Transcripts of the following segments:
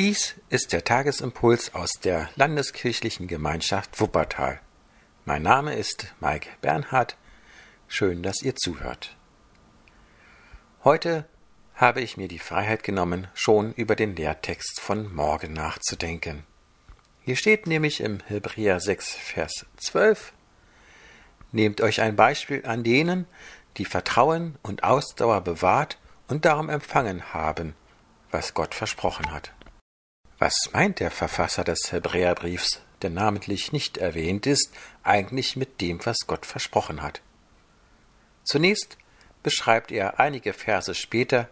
Dies ist der Tagesimpuls aus der Landeskirchlichen Gemeinschaft Wuppertal. Mein Name ist Mike Bernhard. Schön, dass ihr zuhört. Heute habe ich mir die Freiheit genommen, schon über den Lehrtext von morgen nachzudenken. Hier steht nämlich im Hebräer 6, Vers 12, Nehmt euch ein Beispiel an denen, die Vertrauen und Ausdauer bewahrt und darum empfangen haben, was Gott versprochen hat. Was meint der Verfasser des Hebräerbriefs, der namentlich nicht erwähnt ist, eigentlich mit dem, was Gott versprochen hat? Zunächst beschreibt er einige Verse später,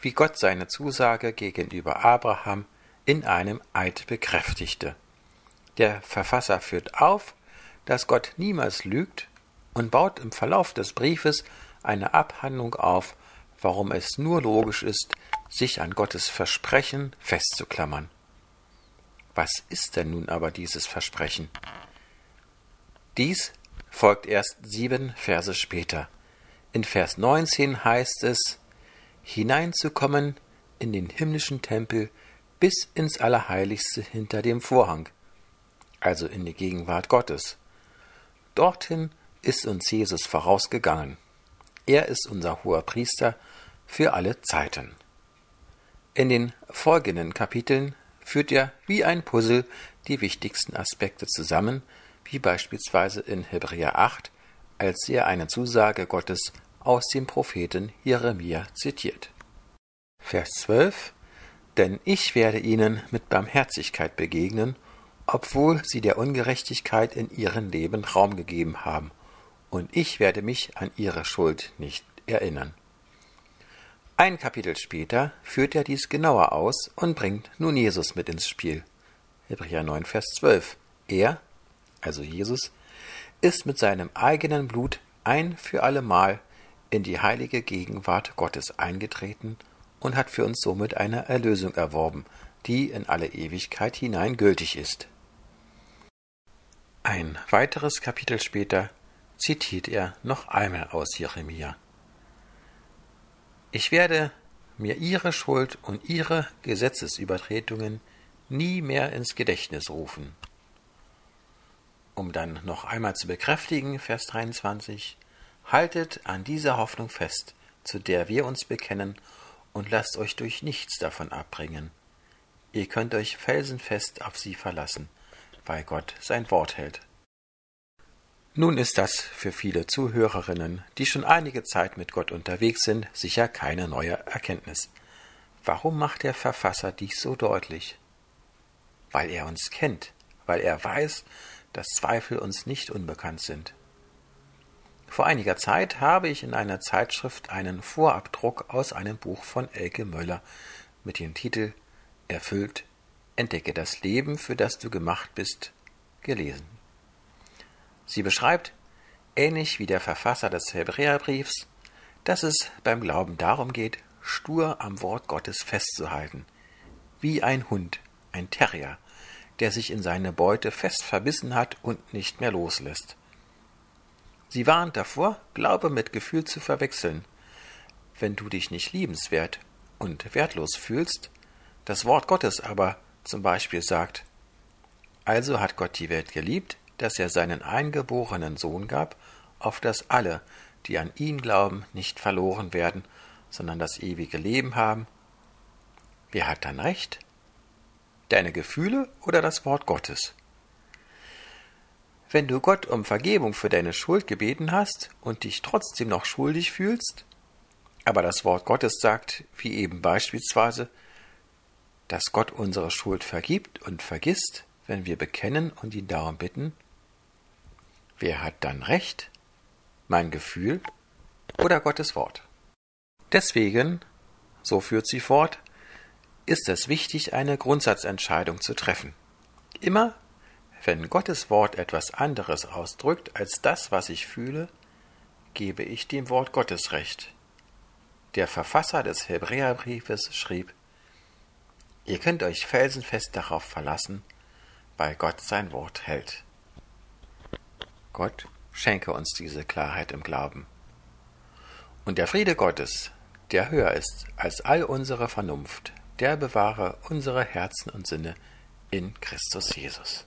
wie Gott seine Zusage gegenüber Abraham in einem Eid bekräftigte. Der Verfasser führt auf, dass Gott niemals lügt und baut im Verlauf des Briefes eine Abhandlung auf, warum es nur logisch ist, sich an Gottes Versprechen festzuklammern. Was ist denn nun aber dieses Versprechen? Dies folgt erst sieben Verse später. In Vers 19 heißt es, hineinzukommen in den himmlischen Tempel bis ins Allerheiligste hinter dem Vorhang, also in die Gegenwart Gottes. Dorthin ist uns Jesus vorausgegangen. Er ist unser hoher Priester für alle Zeiten. In den folgenden Kapiteln führt er wie ein Puzzle die wichtigsten Aspekte zusammen, wie beispielsweise in Hebräer 8, als er eine Zusage Gottes aus dem Propheten Jeremia zitiert. Vers 12 Denn ich werde ihnen mit Barmherzigkeit begegnen, obwohl sie der Ungerechtigkeit in ihrem Leben Raum gegeben haben, und ich werde mich an ihre Schuld nicht erinnern. Ein Kapitel später führt er dies genauer aus und bringt nun Jesus mit ins Spiel. Hebräer 9, Vers 12. Er, also Jesus, ist mit seinem eigenen Blut ein für allemal in die heilige Gegenwart Gottes eingetreten und hat für uns somit eine Erlösung erworben, die in alle Ewigkeit hinein gültig ist. Ein weiteres Kapitel später zitiert er noch einmal aus Jeremia. Ich werde mir ihre Schuld und ihre Gesetzesübertretungen nie mehr ins Gedächtnis rufen. Um dann noch einmal zu bekräftigen, Vers 23, haltet an dieser Hoffnung fest, zu der wir uns bekennen, und lasst euch durch nichts davon abbringen. Ihr könnt euch felsenfest auf sie verlassen, weil Gott sein Wort hält. Nun ist das für viele Zuhörerinnen, die schon einige Zeit mit Gott unterwegs sind, sicher keine neue Erkenntnis. Warum macht der Verfasser dies so deutlich? Weil er uns kennt, weil er weiß, dass Zweifel uns nicht unbekannt sind. Vor einiger Zeit habe ich in einer Zeitschrift einen Vorabdruck aus einem Buch von Elke Möller mit dem Titel Erfüllt, entdecke das Leben, für das du gemacht bist, gelesen. Sie beschreibt, ähnlich wie der Verfasser des Hebräerbriefs, dass es beim Glauben darum geht, stur am Wort Gottes festzuhalten, wie ein Hund, ein Terrier, der sich in seine Beute fest verbissen hat und nicht mehr loslässt. Sie warnt davor, Glaube mit Gefühl zu verwechseln. Wenn du dich nicht liebenswert und wertlos fühlst, das Wort Gottes aber zum Beispiel sagt, also hat Gott die Welt geliebt, dass er seinen eingeborenen Sohn gab, auf dass alle, die an ihn glauben, nicht verloren werden, sondern das ewige Leben haben. Wer hat dann recht? Deine Gefühle oder das Wort Gottes? Wenn du Gott um Vergebung für deine Schuld gebeten hast und dich trotzdem noch schuldig fühlst, aber das Wort Gottes sagt, wie eben beispielsweise, dass Gott unsere Schuld vergibt und vergisst, wenn wir bekennen und ihn darum bitten, Wer hat dann recht? Mein Gefühl oder Gottes Wort? Deswegen, so führt sie fort, ist es wichtig, eine Grundsatzentscheidung zu treffen. Immer, wenn Gottes Wort etwas anderes ausdrückt als das, was ich fühle, gebe ich dem Wort Gottes Recht. Der Verfasser des Hebräerbriefes schrieb, Ihr könnt euch felsenfest darauf verlassen, weil Gott sein Wort hält. Gott schenke uns diese Klarheit im Glauben. Und der Friede Gottes, der höher ist als all unsere Vernunft, der bewahre unsere Herzen und Sinne in Christus Jesus.